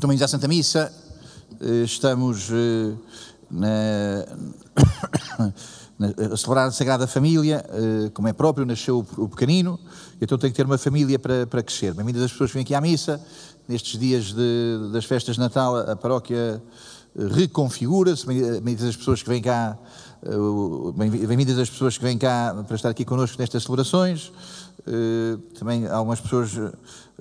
Também à Santa Missa, eh, estamos eh, na, a celebrar a Sagrada Família, eh, como é próprio, nasceu o pequenino, então tem que ter uma família para, para crescer. Bem-vindas as pessoas que vêm aqui à missa, nestes dias de, das festas de Natal, a paróquia reconfigura-se, bem-vindas as pessoas que vêm cá, bem-vindas as pessoas que vêm cá para estar aqui connosco nestas celebrações, também há algumas pessoas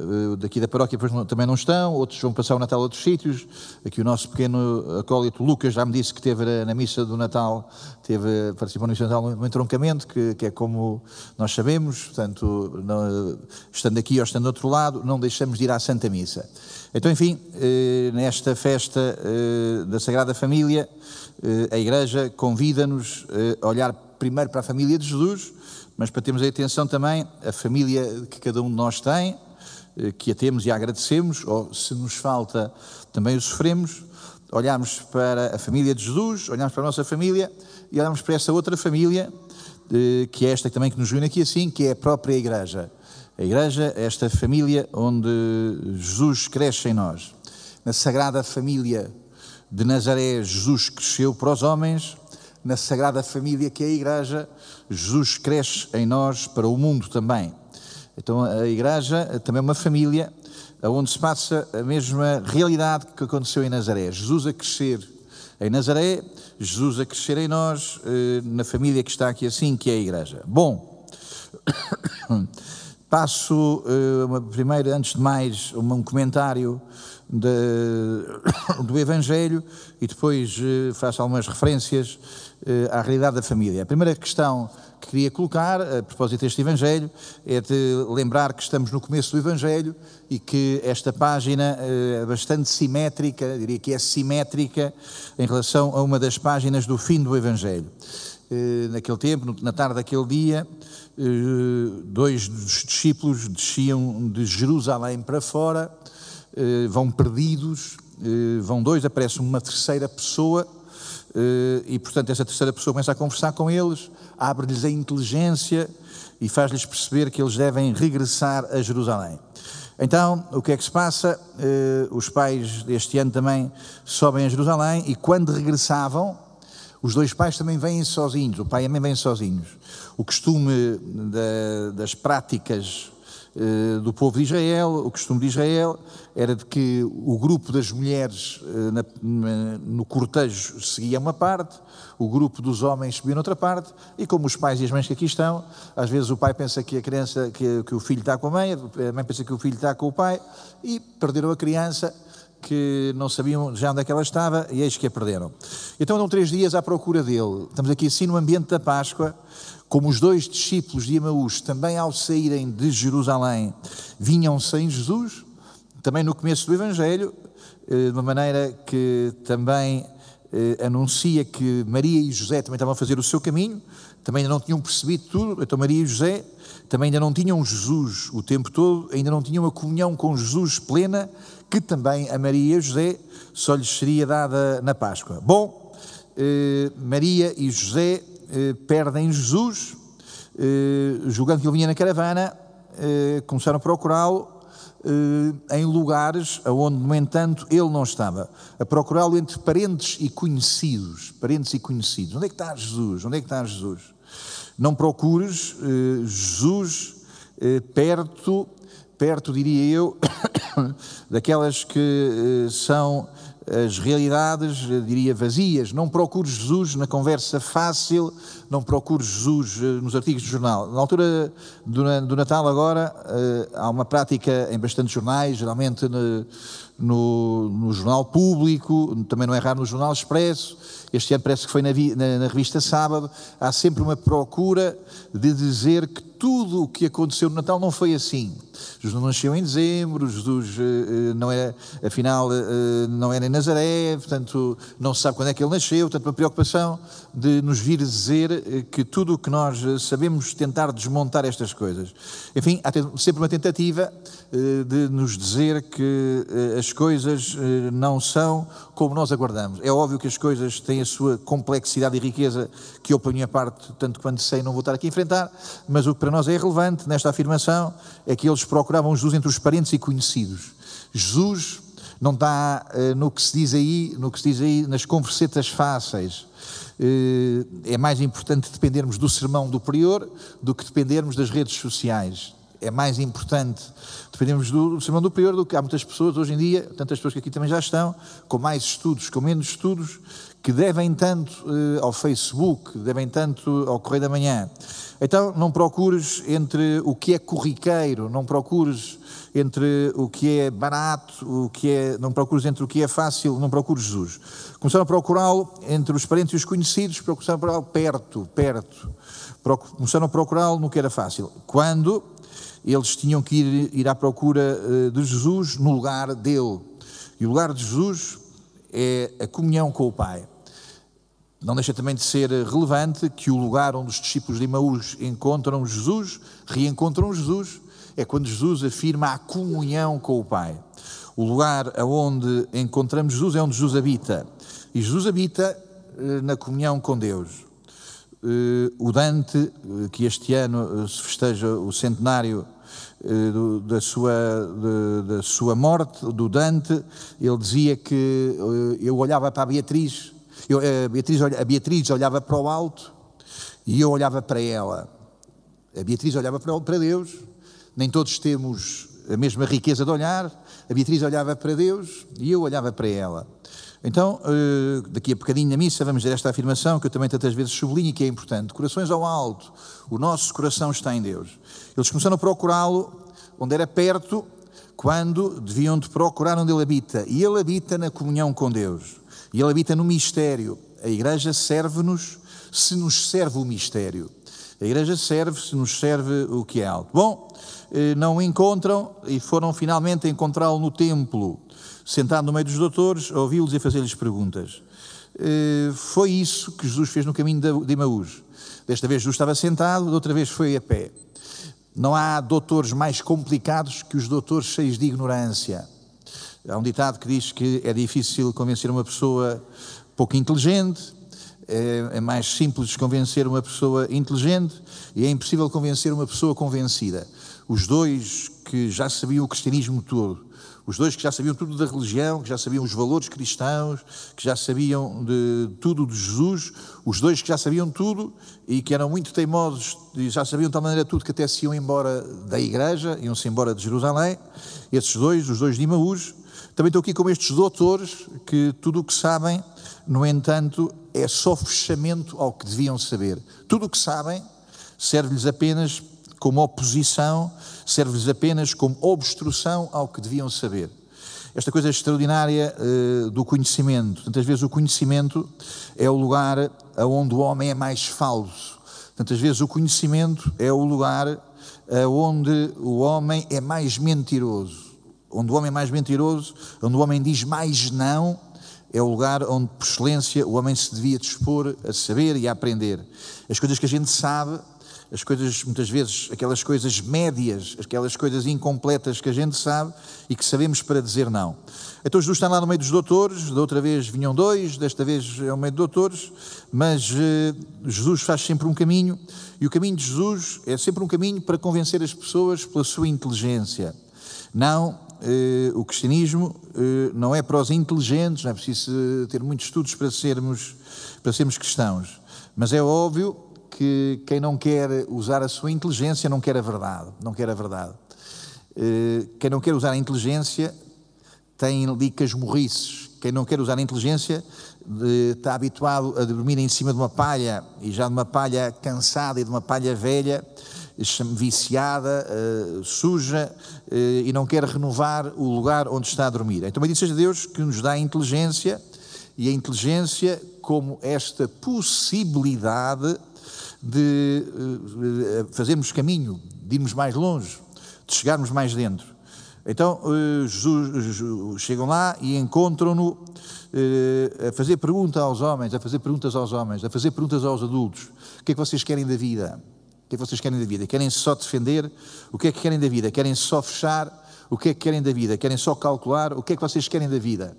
eh, daqui da paróquia também não estão, outros vão passar o Natal a outros sítios. Aqui o nosso pequeno acólito Lucas já me disse que teve na missa do Natal, teve, participou no missa do Natal no entroncamento, que, que é como nós sabemos, portanto, não, estando aqui ou estando do outro lado, não deixamos de ir à Santa Missa. Então, enfim, eh, nesta festa eh, da Sagrada Família, a Igreja convida-nos a olhar primeiro para a família de Jesus, mas para termos a atenção também a família que cada um de nós tem, eh, que a temos e a agradecemos, ou se nos falta, também o sofremos. Olhamos para a família de Jesus, olhamos para a nossa família e olhamos para essa outra família, eh, que é esta também que nos une aqui assim, que é a própria Igreja. A Igreja é esta família onde Jesus cresce em nós. Na Sagrada Família de Nazaré, Jesus cresceu para os homens. Na Sagrada Família que é a Igreja, Jesus cresce em nós para o mundo também. Então a igreja também é uma família onde se passa a mesma realidade que aconteceu em Nazaré. Jesus a crescer em Nazaré, Jesus a crescer em nós, eh, na família que está aqui assim, que é a igreja. Bom, passo eh, primeiro, antes de mais, um comentário de, do Evangelho e depois eh, faço algumas referências à realidade da família. A primeira questão que queria colocar, a propósito deste Evangelho, é de lembrar que estamos no começo do Evangelho e que esta página eh, é bastante simétrica, diria que é simétrica, em relação a uma das páginas do fim do Evangelho. Eh, naquele tempo, na tarde daquele dia, eh, dois dos discípulos desciam de Jerusalém para fora, vão perdidos, vão dois, aparece uma terceira pessoa eh, e, portanto, essa terceira pessoa começa a conversar com eles, abre-lhes a inteligência e faz-lhes perceber que eles devem regressar a Jerusalém. Então, o que é que se passa? Eh, os pais deste ano também sobem a Jerusalém e, quando regressavam, os dois pais também vêm sozinhos, o pai e a mãe vêm sozinhos. O costume das práticas eh, do povo de Israel, o costume de Israel era de que o grupo das mulheres eh, no cortejo seguia uma parte, o grupo dos homens subia noutra parte, e como os pais e as mães que aqui estão, às vezes o pai pensa que a criança, que, que o filho está com a mãe, a mãe pensa que o filho está com o pai, e perderam a criança que não sabiam já onde é que ela estava e eis que a perderam. Então andam três dias à procura dele. Estamos aqui assim no ambiente da Páscoa, como os dois discípulos de Emaús, também ao saírem de Jerusalém, vinham sem Jesus, também no começo do Evangelho, eh, de uma maneira que também eh, anuncia que Maria e José também estavam a fazer o seu caminho, também ainda não tinham percebido tudo, então Maria e José também ainda não tinham Jesus o tempo todo, ainda não tinham a comunhão com Jesus plena, que também a Maria e José só lhes seria dada na Páscoa. Bom, eh, Maria e José eh, perdem Jesus, eh, julgando que ele vinha na caravana, eh, começaram a procurá-lo em lugares onde, no entanto, ele não estava. A procurá-lo entre parentes e conhecidos. Parentes e conhecidos. Onde é que está Jesus? Onde é que está Jesus? Não procures Jesus perto, perto, diria eu, daquelas que são as realidades, diria, vazias. Não procure Jesus na conversa fácil, não procure Jesus eh, nos artigos do jornal. Na altura do Natal, agora, eh, há uma prática em bastantes jornais, geralmente no, no, no Jornal Público, também não é raro no Jornal Expresso. Este ano parece que foi na, na, na revista Sábado. Há sempre uma procura de dizer que tudo o que aconteceu no Natal não foi assim. Jesus não nasceu em dezembro, Jesus uh, não é, afinal, uh, não era em Nazaré, portanto, não se sabe quando é que ele nasceu, portanto, uma preocupação de nos vir dizer que tudo o que nós sabemos tentar desmontar estas coisas. Enfim, há sempre uma tentativa de nos dizer que as coisas não são como nós aguardamos. É óbvio que as coisas têm a sua complexidade e riqueza, que eu ponho a parte, tanto quanto sei, não vou estar aqui a enfrentar, mas o que para nós é relevante nesta afirmação é que eles procuravam Jesus entre os parentes e conhecidos. Jesus não está uh, no que se diz aí, no que se diz aí nas conversetas fáceis. Uh, é mais importante dependermos do sermão do prior do que dependermos das redes sociais. É mais importante dependermos do, do sermão do prior do que há muitas pessoas hoje em dia, tantas pessoas que aqui também já estão, com mais estudos, com menos estudos, que devem tanto uh, ao Facebook, devem tanto ao Correio da Manhã. Então não procures entre o que é corriqueiro, não procures entre o que é barato, o que é, não procures entre o que é fácil, não procures Jesus. Começaram a procurá-lo entre os parentes e os conhecidos, começaram a procurá-lo perto, perto. Começaram a procurá-lo no que era fácil. Quando eles tinham que ir, ir à procura eh, de Jesus no lugar dele. E o lugar de Jesus é a comunhão com o Pai. Não deixa também de ser relevante que o lugar onde os discípulos de Emaús encontram Jesus, reencontram Jesus, é quando Jesus afirma a comunhão com o Pai. O lugar onde encontramos Jesus é onde Jesus habita. E Jesus habita eh, na comunhão com Deus. Eh, o Dante, eh, que este ano se festeja o centenário da sua, da sua morte, do Dante, ele dizia que eu olhava para a Beatriz, eu, a, Beatriz, a Beatriz olhava para o alto e eu olhava para ela. A Beatriz olhava para Deus nem todos temos a mesma riqueza de olhar. A Beatriz olhava para Deus e eu olhava para ela. Então, eh, daqui a bocadinho na missa, vamos dizer esta afirmação que eu também tantas vezes sublinho e que é importante: corações ao alto, o nosso coração está em Deus. Eles começaram a procurá-lo onde era perto, quando deviam de procurar onde ele habita. E ele habita na comunhão com Deus. E ele habita no mistério. A igreja serve-nos se nos serve o mistério. A igreja serve se nos serve o que é alto. Bom, eh, não encontram e foram finalmente encontrá-lo no templo, sentado no meio dos doutores, ouvi-los e fazer-lhes perguntas. Eh, foi isso que Jesus fez no caminho de Emaús. Desta vez Jesus estava sentado, da outra vez foi a pé. Não há doutores mais complicados que os doutores cheios de ignorância. Há um ditado que diz que é difícil convencer uma pessoa pouco inteligente, é, é, mais simples convencer uma pessoa inteligente e é impossível convencer uma pessoa convencida. Os dois que já sabiam o cristianismo todo, os dois que já sabiam tudo da religião, que já sabiam os valores cristãos, que já sabiam de tudo de Jesus, os dois que já sabiam tudo e que eram muito teimosos e já sabiam de tal maneira tudo que até se iam embora da igreja, iam-se embora de Jerusalém, esses dois, os dois de Imaús, também estou aqui com estes doutores que tudo o que sabem, no entanto, é só fechamento ao que deviam saber. Tudo o que sabem serve-lhes apenas como oposição, serve-lhes apenas como obstrução ao que deviam saber. Esta coisa extraordinária uh, do conhecimento. Tantas vezes o conhecimento é o lugar onde o homem é mais falso. Tantas vezes o conhecimento é o lugar onde o homem é mais mentiroso onde o homem é mais mentiroso, onde o homem diz mais não, é o lugar onde, por excelência, o homem se devia dispor a saber e a aprender. As coisas que a gente sabe, as coisas, muitas vezes, aquelas coisas médias, aquelas coisas incompletas que a gente sabe e que sabemos para dizer não. Então Jesus está lá no meio dos doutores, da outra vez vinham dois, desta vez é o meio de doutores, mas eh, Jesus faz sempre um caminho e o caminho de Jesus é sempre um caminho para convencer as pessoas pela sua inteligência. Não eh, o cristianismo eh, não é para os inteligentes, não é preciso ter muitos estudos para sermos, para sermos cristãos. Mas é óbvio que quem não quer usar a sua inteligência não quer a verdade. Não quer a verdade. Eh, quem não quer usar a inteligência tem licas morrices. Quem não quer usar a inteligência está habituado a dormir em cima de uma palha e já de uma palha cansada e de uma palha velha viciada, uh, suja uh, e não quer renovar o lugar onde está a dormir. Então, bendito seja Deus que nos dá inteligência e a inteligência como esta possibilidade de uh, fazermos caminho, de irmos mais longe, de chegarmos mais dentro. Então, Jesus, chegam lá e encontram-no a fazer perguntas aos homens, a fazer perguntas aos homens, a fazer perguntas aos adultos. O que é que vocês querem da vida? Que é que vocês querem da vida? Querem só defender? O que é que querem da vida? Querem só fechar? O que é que querem da vida? Querem só calcular? O que é que vocês querem da vida?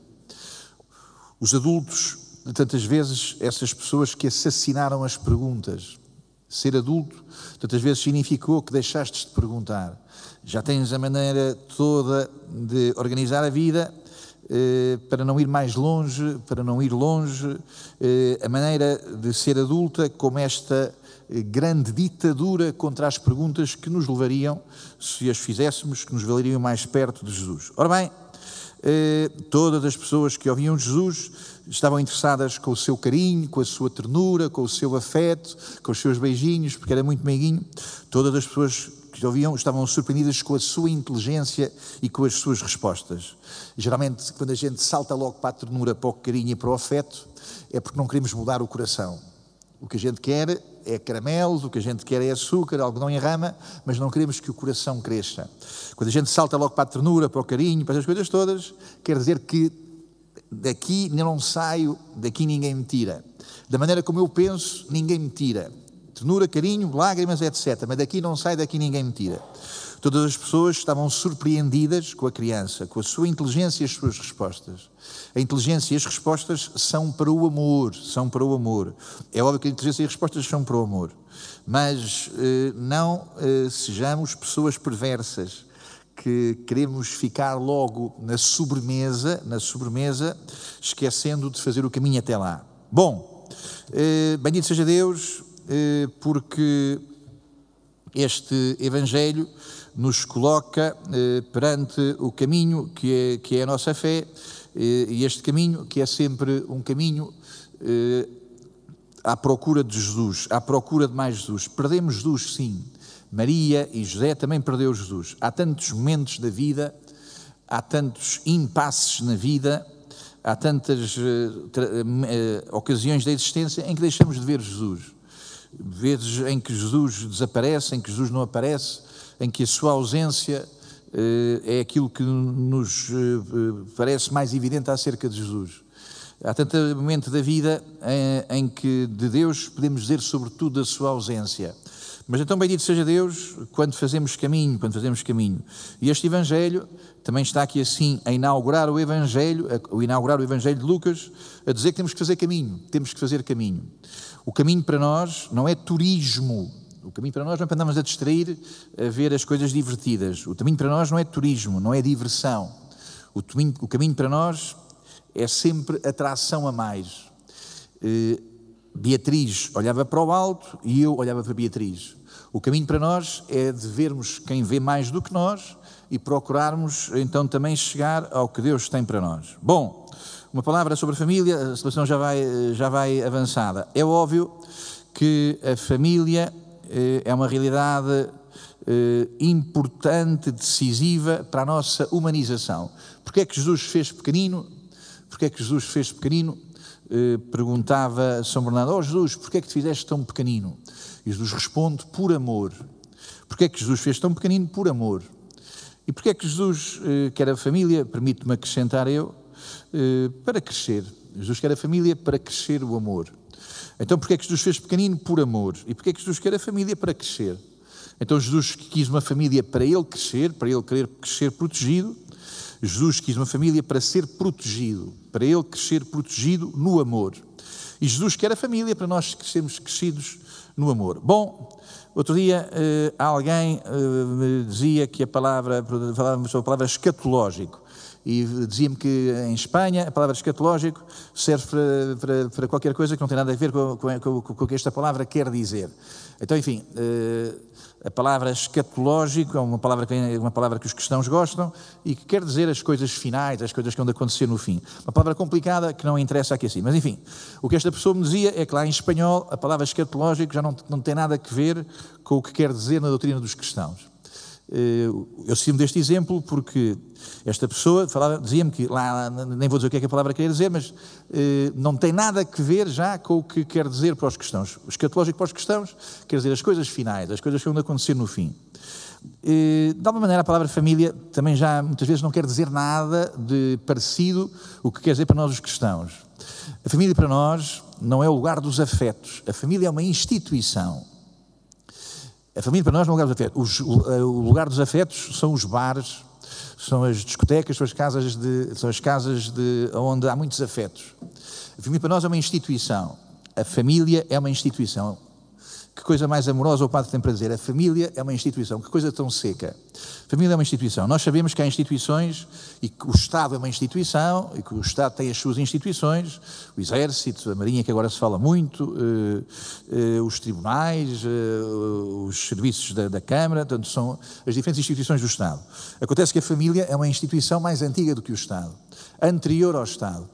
Os adultos, tantas vezes, essas pessoas que assassinaram as perguntas. Ser adulto, tantas vezes significou que deixaste de perguntar. Já tens a maneira toda de organizar a vida, eh, para não ir mais longe, para não ir longe, eh, a maneira de ser adulta como esta grande ditadura contra as perguntas que nos levariam, se as fizéssemos, que nos valeriam mais perto de Jesus. Ora bem, todas as pessoas que ouviam Jesus estavam interessadas com o seu carinho, com a sua ternura, com o seu afeto, com os seus beijinhos, porque era muito meiguinho. Todas as pessoas que ouviam estavam surpreendidas com a sua inteligência e com as suas respostas. Geralmente, quando a gente salta logo para a ternura, para o carinho e para o afeto, é porque não queremos mudar o coração. O que a gente quer é caramelos, o que a gente quer é açúcar, algodão em rama, mas não queremos que o coração cresça. Quando a gente salta logo para a ternura, para o carinho, para essas coisas todas, quer dizer que daqui não saio, daqui ninguém me tira. Da maneira como eu penso, ninguém me tira ternura, carinho, lágrimas, etc. Mas daqui não sai, daqui ninguém me tira. Todas as pessoas estavam surpreendidas com a criança, com a sua inteligência e as suas respostas. A inteligência e as respostas são para o amor, são para o amor. É óbvio que a inteligência e as respostas são para o amor. Mas eh, não eh, sejamos pessoas perversas que queremos ficar logo na sobremesa, na sobremesa, esquecendo de fazer o caminho até lá. Bom, eh, bendito seja Deus, eh, porque este Evangelho nos coloca eh, perante o caminho que é, que é a nossa fé, eh, e este caminho que é sempre um caminho à procura de Jesus, à procura de mais Jesus. Perdemos Jesus, sim. Maria e José também perdeu Jesus. Há tantos momentos da vida, há tantos impasses na vida, há tantas ocasiões da existência em que deixamos de ver Jesus vezes em que Jesus desaparece, em que Jesus não aparece, em que a sua ausência eh, é aquilo que nos eh, parece mais evidente acerca de Jesus. Há tanto momento da vida em, em que de Deus podemos dizer sobretudo a sua ausência. Mas então bendito seja Deus quando fazemos caminho, quando fazemos caminho. E este Evangelho também está aqui assim a inaugurar o Evangelho, a inaugurar o Evangelho de Lucas, a dizer que temos que fazer caminho, temos que fazer caminho. O caminho para nós não é turismo. O caminho para nós não é para andarmos a distrair, a ver as coisas divertidas. O caminho para nós não é turismo, não é diversão. O caminho, o caminho para nós é sempre atração a mais. Eh, Beatriz olhava para o alto e eu olhava para Beatriz. O caminho para nós é de vermos quem vê mais do que nós e procurarmos então também chegar ao que Deus tem para nós. Bom, uma palavra sobre a família, a situação já vai, já vai avançada. É óbvio que a família é uma realidade eh, importante, decisiva para a nossa humanização. Porquê é que Jesus fez pequenino? Porquê é que Jesus fez pequenino? Eh, perguntava São Bernardo, oh Jesus, porquê é que te fizeste tão pequenino? E Jesus responde, por amor. Porquê é que Jesus fez tão pequenino? Por amor. E porquê é que Jesus eh, quer a família? Permite-me acrescentar eu, eh, para crescer. Jesus quer a família para crescer o amor. Então porquê é que Jesus fez pequenino? Por amor. E porquê é que Jesus quer a família para crescer? Então Jesus quis uma família para ele crescer, para ele querer crescer protegido, Jesus quis uma família para ser protegido, para ele crescer protegido no amor. E Jesus quer a família para nós crescermos crescidos no amor. Bom, outro dia uh, alguém uh, me dizia que a palavra, falávamos sobre a palavra escatológico, e dizia-me que em Espanha a palavra escatológico serve para, para, para, qualquer coisa que não tem nada a ver com, com, com, o que esta palavra quer dizer. Então, enfim, uh, a palavra escatológico é uma palavra, que, é uma palavra que os cristãos gostam e que quer dizer as coisas finais, as coisas que vão acontecer no fim. Uma palavra complicada que não interessa aqui assim. Mas enfim, o que esta pessoa me dizia é que lá em espanhol a palavra escatológico já não, não tem nada a ver com o que quer dizer na doutrina dos cristãos. Eh, eu cimo deste exemplo porque esta pessoa dizia-me que, lá, nem vou dizer o que é que a palavra quer dizer, mas eh, não tem nada a ver já com o que quer dizer para os cristãos. O escatológico para os cristãos quer dizer as coisas finais, as coisas que vão acontecer no fim. Eh, de alguma maneira, a palavra família também já muitas vezes não quer dizer nada de parecido o que quer dizer para nós os cristãos. A família para nós não é o lugar dos afetos, a família é uma instituição. A família para nós não é um lugar dos afetos. o, o lugar dos afetos são os bares, são as discotecas, são as casas, de, são as casas de, onde há muitos afetos. A família para nós é uma instituição. A família é uma instituição. Que coisa mais amorosa o padre tem para dizer? A família é uma instituição. Que coisa tão seca. Família é uma instituição. Nós sabemos que há instituições e que o Estado é uma instituição e que o Estado tem as suas instituições, o Exército, a Marinha, que agora se fala muito, eh, eh, os tribunais, eh, os serviços da, da Câmara, portanto, são as diferentes instituições do Estado. Acontece que a família é uma instituição mais antiga do que o Estado, anterior ao Estado.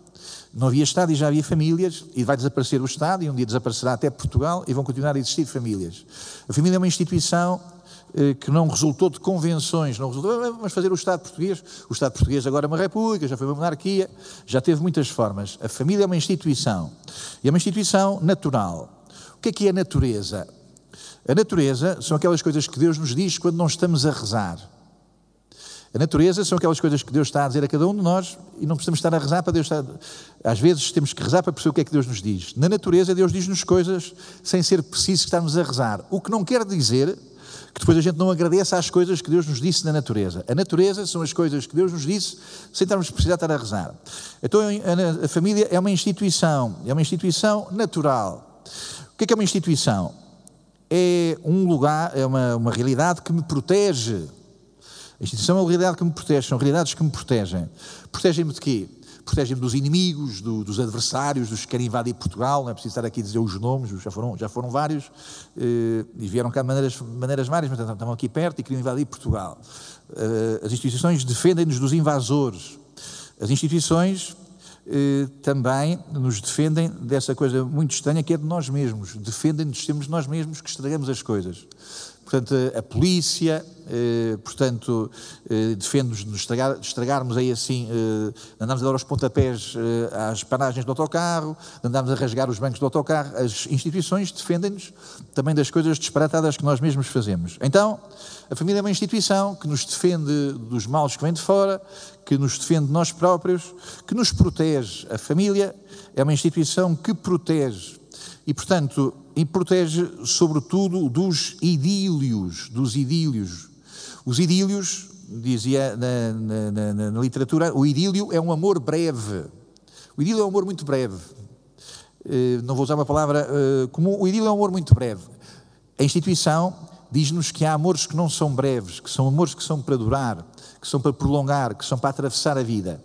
Não havia Estado e já havia famílias, e vai desaparecer o Estado, e um dia desaparecerá até Portugal, e vão continuar a existir famílias. A família é uma instituição que não resultou de convenções, não resultou, vamos fazer o Estado português. O Estado português agora é uma república, já foi uma monarquia, já teve muitas formas. A família é uma instituição, e é uma instituição natural. O que é que é a natureza? A natureza são aquelas coisas que Deus nos diz quando não estamos a rezar. A natureza são aquelas coisas que Deus está a dizer a cada um de nós e não precisamos estar a rezar para Deus estar. Às vezes temos que rezar para perceber o que é que Deus nos diz. Na natureza, Deus diz-nos coisas sem ser preciso estarmos a rezar. O que não quer dizer que depois a gente não agradeça às coisas que Deus nos disse na natureza. A natureza são as coisas que Deus nos disse sem estarmos precisar estar a rezar. Então a família é uma instituição, é uma instituição natural. O que é, que é uma instituição? É um lugar, é uma, uma realidade que me protege a instituição é uma realidade que me protege, são realidades que me protegem. Protegem-me de quê? Protegem-me dos inimigos, do, dos adversários, dos que querem invadir Portugal, não é preciso estar aqui a dizer os nomes, já foram, já foram vários, eh, e vieram cá de maneiras, maneiras várias, mas estavam aqui perto e queriam invadir Portugal. Eh, as instituições defendem-nos dos invasores. As instituições eh, também nos defendem dessa coisa muito estranha que é de nós mesmos. Defendem-nos, temos nós mesmos que estragamos as coisas portanto, a polícia, eh, portanto, eh, defende-nos de estragar, estragarmos aí assim, eh, andarmos a dar os pontapés eh, às paragens do autocarro, andarmos a rasgar os bancos do autocarro, as instituições defendem-nos também das coisas disparatadas que nós mesmos fazemos. Então, a família é uma instituição que nos defende dos males que vêm de fora, que nos defende de nós próprios, que nos protege. A família é uma instituição que protege. E, portanto, e protege, sobretudo, dos idílios, dos idílios. Os idílios, dizia na, na, na, na, literatura, o idílio é um amor breve. O idílio é um amor muito breve. Uh, não vou usar uma palavra uh, comum, o idílio é um amor muito breve. A instituição diz-nos que há amores que não são breves, que são amores que são para durar, que são para prolongar, que são para atravessar a vida.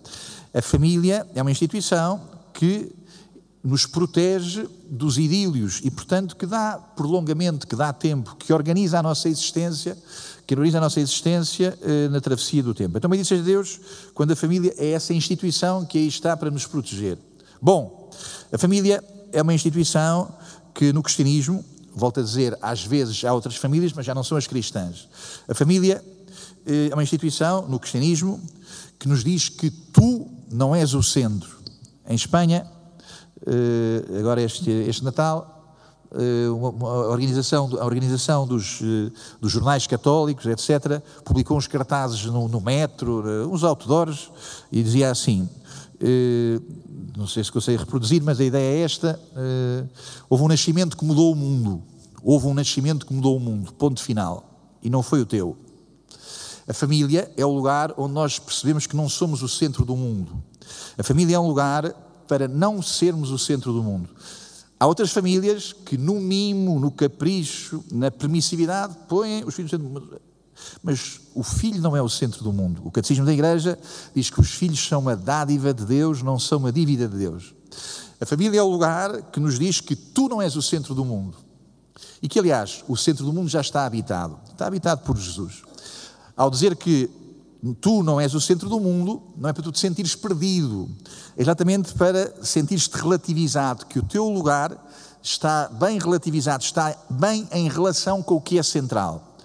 A família é uma instituição que nos protege dos idílios e, portanto, que dá prolongamento, que dá tempo, que organiza a nossa existência, que organiza a nossa existência eh, na travessia do tempo. Então, bendito seja Deus quando a família é essa instituição que aí está para nos proteger. Bom, a família é uma instituição que no cristianismo, volto a dizer, às vezes há outras famílias, mas já não são as cristãs. A família eh, é uma instituição no cristianismo que nos diz que tu não és o centro. Em Espanha, agora este, este Natal, eh, uma, organização, a organização dos, eh, dos, jornais católicos, etc., publicou uns cartazes no, no metro, uns outdoors, e dizia assim, não sei se consigo reproduzir, mas a ideia é esta, houve um nascimento que mudou o mundo, houve um nascimento que mudou o mundo, ponto final, e não foi o teu. A família é o lugar onde nós percebemos que não somos o centro do mundo. A família é um lugar para não sermos o centro do mundo. Há outras famílias que, no mimo, no capricho, na permissividade, põem os filhos no centro. Mas o filho não é o centro do mundo. O catecismo da Igreja diz que os filhos são uma dádiva de Deus, não são uma dívida de Deus. A família é o lugar que nos diz que tu não és o centro do mundo. E que, aliás, o centro do mundo já está habitado. Está habitado por Jesus. Ao dizer que tu não és o centro do mundo, não é para tu te sentires perdido, é exatamente para sentires-te relativizado, que o teu lugar está bem relativizado, está bem em relação com o que é central.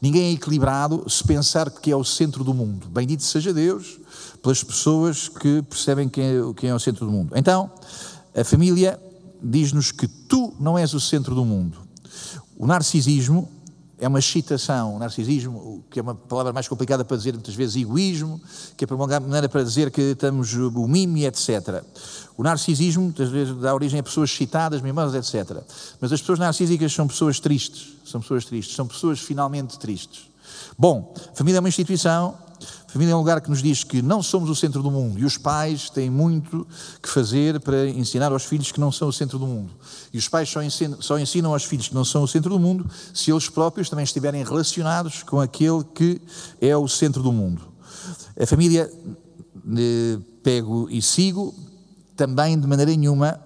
Ninguém é equilibrado se pensar que é o centro do mundo. Bendito seja Deus pelas pessoas que percebem quem é, quem é o centro do mundo. Então, a família diz-nos que tu não és o centro do mundo. O narcisismo é uma excitação, narcisismo, que é uma palavra mais complicada para dizer muitas vezes egoísmo, que é para uma maneira para dizer que estamos o mimo e etc. O narcisismo muitas vezes dá origem a pessoas excitadas, mimosas, etc. Mas as pessoas narcísicas são pessoas tristes, são pessoas tristes, são pessoas finalmente tristes. Bom, família é uma instituição, família é um lugar que nos diz que não somos o centro do mundo e os pais têm muito que fazer para ensinar aos filhos que não são o centro do mundo. E os pais só ensinam, só ensinam aos filhos que não são o centro do mundo se eles próprios também estiverem relacionados com aquele que é o centro do mundo. A família, eh, pego e sigo, também de maneira nenhuma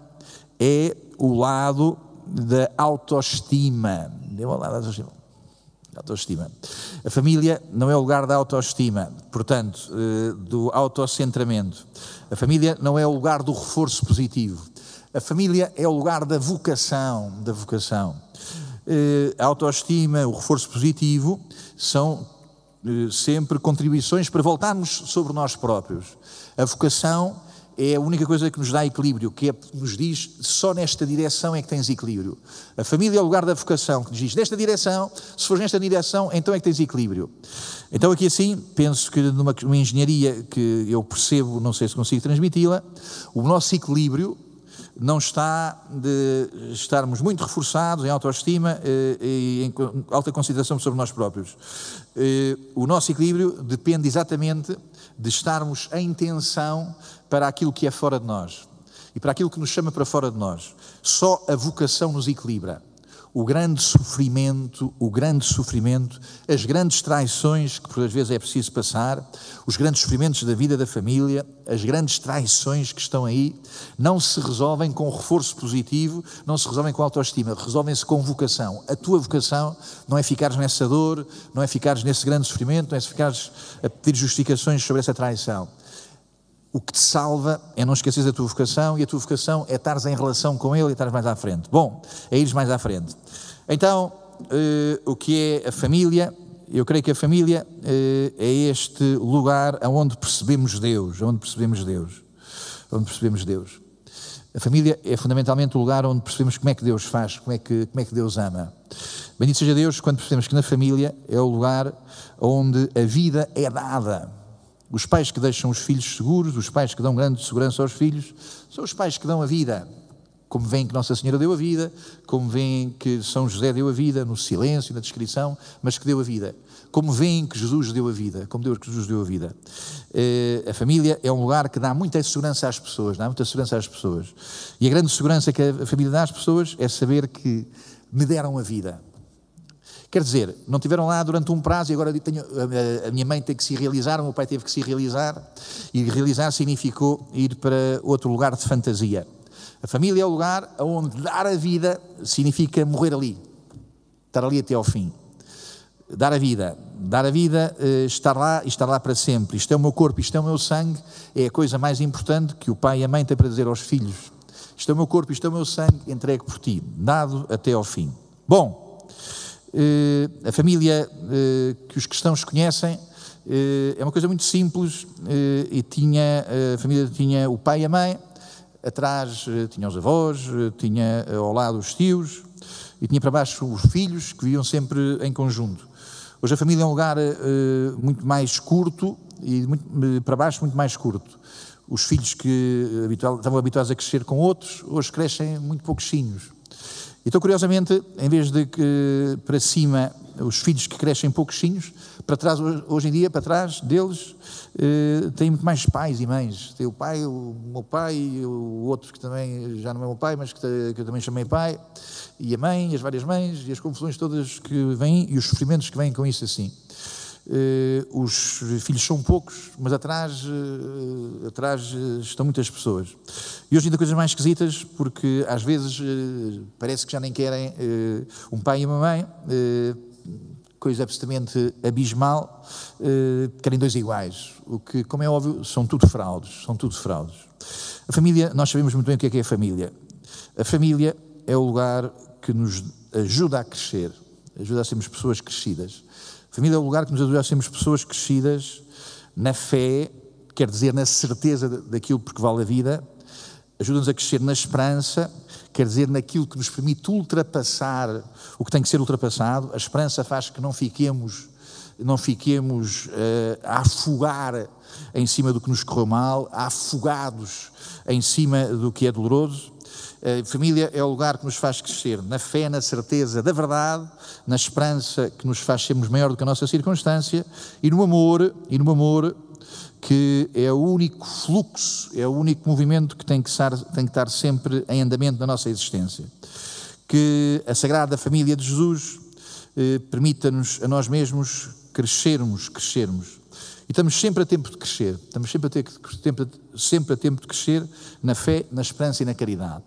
é o lado da autoestima. Deu ao lado da autoestima. Autoestima. A família não é o lugar da autoestima, portanto, eh, do autocentramento. A família não é o lugar do reforço positivo. A família é o lugar da vocação, da vocação. Eh, a autoestima, o reforço positivo são eh, sempre contribuições para voltarmos sobre nós próprios. A vocação é a única coisa que nos dá equilíbrio, que é, nos diz só nesta direção é que tens equilíbrio. A família é o lugar da vocação, que nos diz nesta direção, se fores nesta direção, então é que tens equilíbrio. Então, aqui assim, penso que numa, numa engenharia que eu percebo, não sei se consigo transmiti-la, o nosso equilíbrio não está de estarmos muito reforçados em autoestima eh, e em alta consideração sobre nós próprios. Eh, o nosso equilíbrio depende exatamente de estarmos em tensão para aquilo que é fora de nós e para aquilo que nos chama para fora de nós. Só a vocação nos equilibra o grande sofrimento, o grande sofrimento, as grandes traições que por vezes é preciso passar, os grandes sofrimentos da vida da família, as grandes traições que estão aí, não se resolvem com reforço positivo, não se resolvem com autoestima, resolvem-se com vocação. A tua vocação não é ficares nessa dor, não é ficares nesse grande sofrimento, não é ficares a pedir justificações sobre essa traição. O que te salva é não esqueceres a tua vocação e a tua vocação é estares em relação com Ele e estares mais à frente. Bom, é ires mais à frente. Então, uh, o que é a família? Eu creio que a família uh, é este lugar onde percebemos Deus, onde percebemos Deus, onde percebemos Deus. A família é fundamentalmente o lugar onde percebemos como é que Deus faz, como é que, como é que Deus ama. Bendito seja Deus quando percebemos que na família é o lugar onde a vida é dada. Os pais que deixam os filhos seguros, os pais que dão grande segurança aos filhos, são os pais que dão a vida. Como veem que Nossa Senhora deu a vida, como veem que São José deu a vida, no silêncio, na descrição, mas que deu a vida. Como veem que Jesus deu a vida, como Deus que Jesus deu a vida. Eh, a família é um lugar que dá muita segurança às pessoas, dá muita segurança às pessoas. E a grande segurança que a família dá às pessoas é saber que me deram a vida. Quer dizer, não tiveram lá durante um prazo e agora tenho, a, minha mãe tem que se realizar, o meu pai teve que se realizar, e realizar significou ir para outro lugar de fantasia. A família é o lugar onde dar a vida significa morrer ali, estar ali até ao fim. Dar a vida, dar a vida, eh, estar lá e estar lá para sempre. Isto é o meu corpo, isto é o meu sangue, é a coisa mais importante que o pai e a mãe têm para dizer aos filhos. Isto é o meu corpo, isto é o meu sangue, entregue por ti, dado até ao fim. Bom, a família eh, que os cristãos conhecem eh, é uma coisa muito simples e tinha, a família tinha o pai e a mãe, atrás tinha os avós, tinha ao lado os tios e tinha para baixo os filhos que viviam sempre em conjunto. Hoje a família é um lugar muito mais curto e muito, para baixo muito mais curto. Os filhos que estavam habituados a crescer com outros, hoje crescem muito pouquinhos. Então, curiosamente, em vez de que para cima os filhos que crescem pouquinhos, para trás, hoje em dia, para trás deles, eh, tem muito mais pais e mães. Tem o pai, o meu pai, o outro que também já não é meu pai, mas que, que eu também chamei pai, e a mãe, e as várias mães, e as confusões todas que vêm, e os sofrimentos que vêm com isso assim. Uh, os filhos são poucos, mas atrás, uh, atrás uh, estão muitas pessoas. E hoje ainda coisas mais esquisitas, porque às vezes parece que já nem querem um pai e uma mãe, coisa absolutamente abismal, querem dois iguais, o que, como é óbvio, são tudo fraudes, são tudo fraudes. A família, nós sabemos muito bem o que é que é a família. A família é o lugar que nos ajuda a crescer, ajuda a sermos pessoas crescidas. Família é o lugar que nos ajuda a sermos pessoas crescidas na fé, quer dizer, na certeza daquilo porque vale a vida, ajuda-nos a crescer na esperança, quer dizer, naquilo que nos permite ultrapassar o que tem que ser ultrapassado. A esperança faz que não fiquemos, não fiquemos uh, a afogar em cima do que nos correu mal, afogados em cima do que é doloroso. A família é o lugar que nos faz crescer na fé, na certeza da verdade, na esperança que nos faz sermos maior do que a nossa circunstância e no amor, e no amor que é o único fluxo, é o único movimento que tem que estar, tem que estar sempre em andamento na nossa existência. Que a Sagrada Família de Jesus eh, permita-nos a nós mesmos crescermos, crescermos. E estamos sempre a tempo de crescer, estamos sempre a, ter, sempre, sempre a tempo de crescer na fé, na esperança e na caridade.